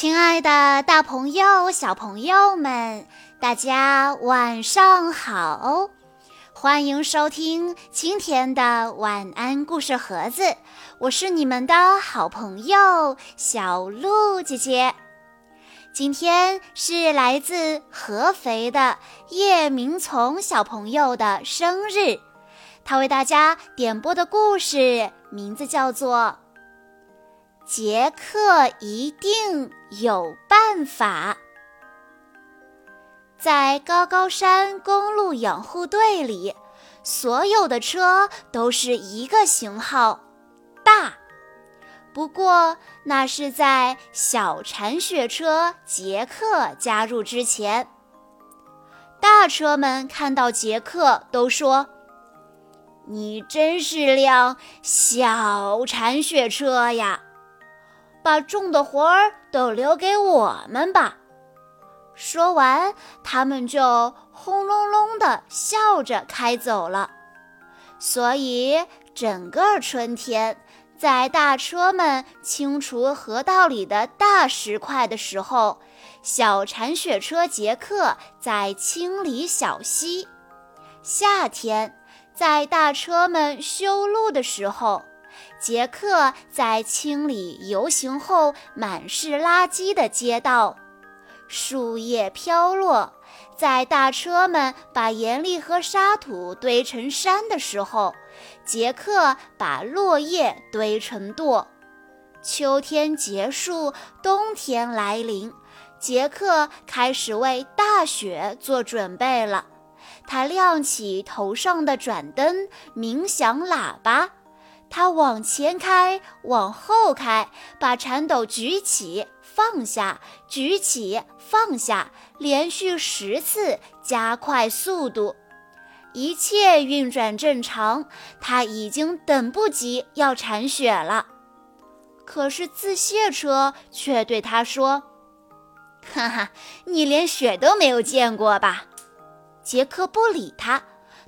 亲爱的，大朋友、小朋友们，大家晚上好！欢迎收听今天的晚安故事盒子，我是你们的好朋友小鹿姐姐。今天是来自合肥的叶明从小朋友的生日，他为大家点播的故事名字叫做。杰克一定有办法。在高高山公路养护队里，所有的车都是一个型号，大。不过那是在小铲雪车杰克加入之前。大车们看到杰克，都说：“你真是辆小铲雪车呀！”把重的活儿都留给我们吧。说完，他们就轰隆隆地笑着开走了。所以，整个春天，在大车们清除河道里的大石块的时候，小铲雪车杰克在清理小溪；夏天，在大车们修路的时候。杰克在清理游行后满是垃圾的街道，树叶飘落，在大车们把盐粒和沙土堆成山的时候，杰克把落叶堆成垛。秋天结束，冬天来临，杰克开始为大雪做准备了。他亮起头上的转灯，鸣响喇叭。他往前开，往后开，把铲斗举起放下，举起放下，连续十次，加快速度，一切运转正常。他已经等不及要铲雪了，可是自卸车却对他说：“哈哈，你连雪都没有见过吧？”杰克不理他，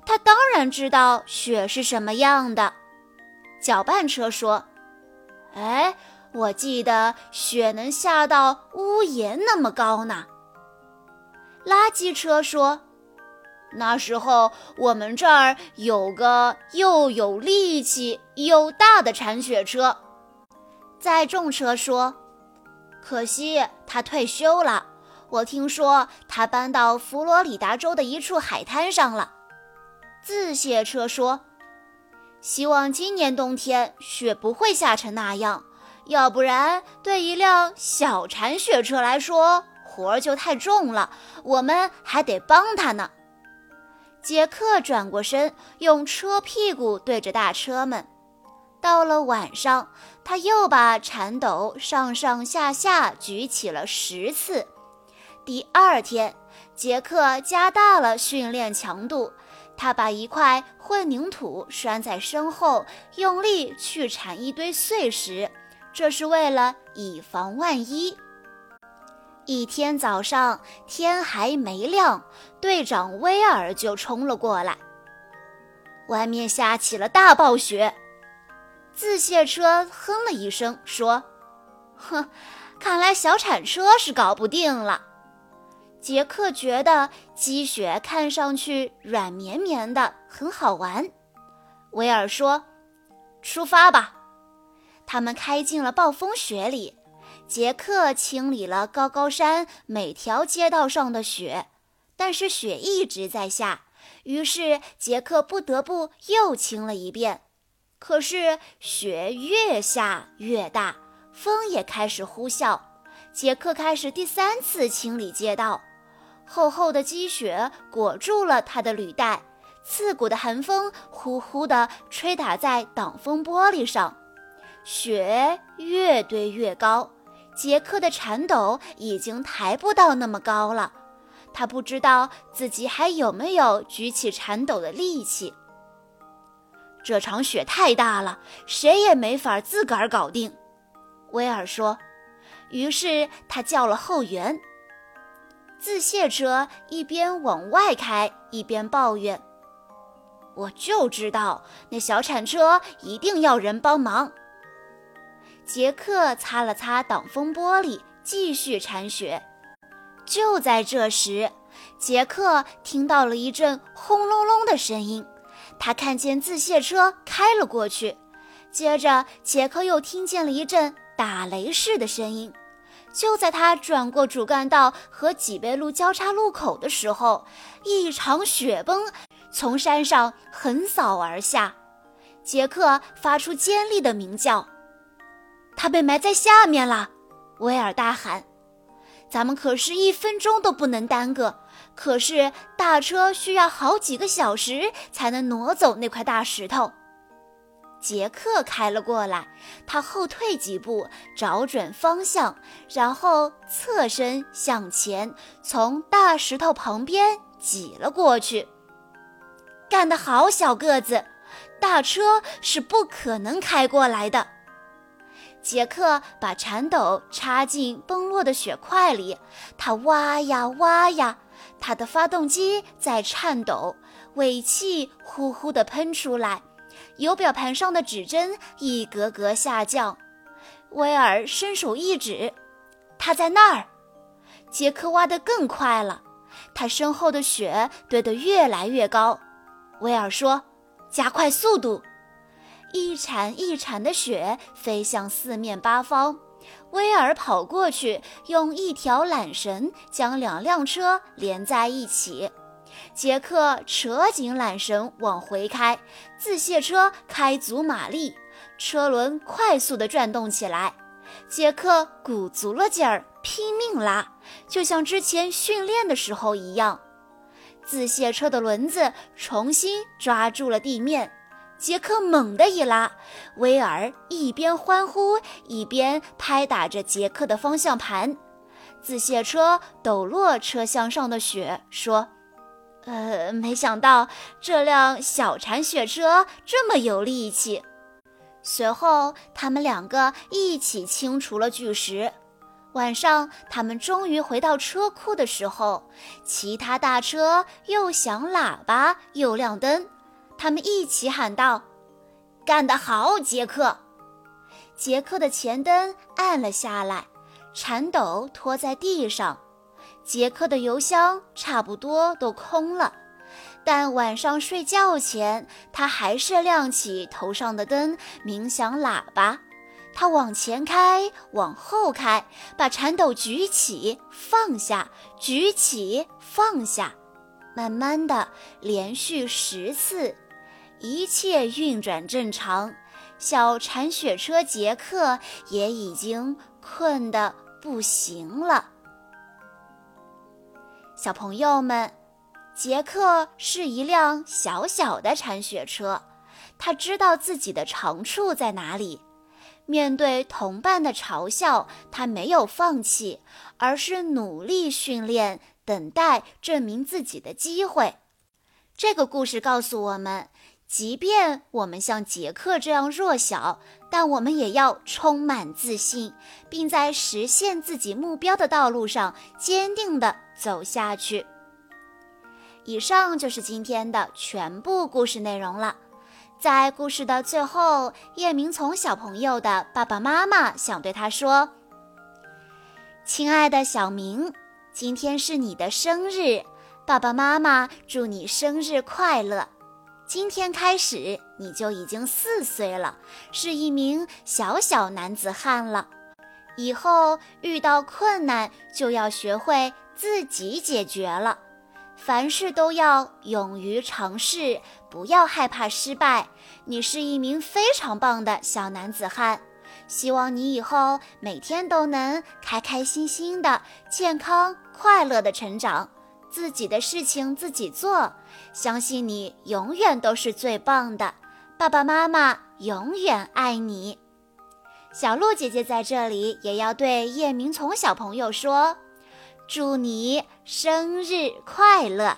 他当然知道雪是什么样的。搅拌车说：“哎，我记得雪能下到屋檐那么高呢。”垃圾车说：“那时候我们这儿有个又有力气又大的铲雪车。”载重车说：“可惜他退休了，我听说他搬到佛罗里达州的一处海滩上了。”自卸车说。希望今年冬天雪不会下成那样，要不然对一辆小铲雪车来说活儿就太重了，我们还得帮他呢。杰克转过身，用车屁股对着大车们。到了晚上，他又把铲斗上上下下举起了十次。第二天，杰克加大了训练强度。他把一块混凝土拴在身后，用力去铲一堆碎石，这是为了以防万一。一天早上，天还没亮，队长威尔就冲了过来。外面下起了大暴雪，自卸车哼了一声说：“哼，看来小铲车是搞不定了。”杰克觉得积雪看上去软绵绵的，很好玩。威尔说：“出发吧！”他们开进了暴风雪里。杰克清理了高高山每条街道上的雪，但是雪一直在下，于是杰克不得不又清了一遍。可是雪越下越大，风也开始呼啸。杰克开始第三次清理街道。厚厚的积雪裹住了他的履带，刺骨的寒风呼呼地吹打在挡风玻璃上，雪越堆越高，杰克的铲斗已经抬不到那么高了，他不知道自己还有没有举起铲斗的力气。这场雪太大了，谁也没法自个儿搞定，威尔说。于是他叫了后援。自卸车一边往外开，一边抱怨：“我就知道那小铲车一定要人帮忙。”杰克擦了擦挡风玻璃，继续铲雪。就在这时，杰克听到了一阵轰隆隆的声音，他看见自卸车开了过去。接着，杰克又听见了一阵打雷似的声音。就在他转过主干道和脊背路交叉路口的时候，一场雪崩从山上横扫而下。杰克发出尖利的鸣叫，他被埋在下面了。威尔大喊：“咱们可是一分钟都不能耽搁。可是大车需要好几个小时才能挪走那块大石头。”杰克开了过来，他后退几步，找准方向，然后侧身向前，从大石头旁边挤了过去。干得好，小个子！大车是不可能开过来的。杰克把铲斗插进崩落的雪块里，他挖呀挖呀，他的发动机在颤抖，尾气呼呼地喷出来。油表盘上的指针一格格下降，威尔伸手一指，他在那儿。杰克挖得更快了，他身后的雪堆得越来越高。威尔说：“加快速度！”一铲一铲的雪飞向四面八方。威尔跑过去，用一条缆绳将两辆车连在一起。杰克扯紧缆绳往回开，自卸车开足马力，车轮快速地转动起来。杰克鼓足了劲儿，拼命拉，就像之前训练的时候一样。自卸车的轮子重新抓住了地面，杰克猛地一拉，威尔一边欢呼一边拍打着杰克的方向盘。自卸车抖落车厢上的雪，说。呃，没想到这辆小铲雪车这么有力气。随后，他们两个一起清除了巨石。晚上，他们终于回到车库的时候，其他大车又响喇叭又亮灯。他们一起喊道：“干得好，杰克！”杰克的前灯暗了下来，铲斗拖在地上。杰克的油箱差不多都空了，但晚上睡觉前，他还是亮起头上的灯，鸣响喇叭。他往前开，往后开，把铲斗举起放下，举起放下，慢慢的，连续十次，一切运转正常。小铲雪车杰克也已经困得不行了。小朋友们，杰克是一辆小小的铲雪车，他知道自己的长处在哪里。面对同伴的嘲笑，他没有放弃，而是努力训练，等待证明自己的机会。这个故事告诉我们。即便我们像杰克这样弱小，但我们也要充满自信，并在实现自己目标的道路上坚定地走下去。以上就是今天的全部故事内容了。在故事的最后，叶明从小朋友的爸爸妈妈想对他说：“亲爱的小明，今天是你的生日，爸爸妈妈祝你生日快乐。”今天开始，你就已经四岁了，是一名小小男子汉了。以后遇到困难，就要学会自己解决了。凡事都要勇于尝试，不要害怕失败。你是一名非常棒的小男子汉，希望你以后每天都能开开心心的、健康快乐的成长。自己的事情自己做，相信你永远都是最棒的。爸爸妈妈永远爱你。小鹿姐姐在这里也要对叶明从小朋友说：“祝你生日快乐！”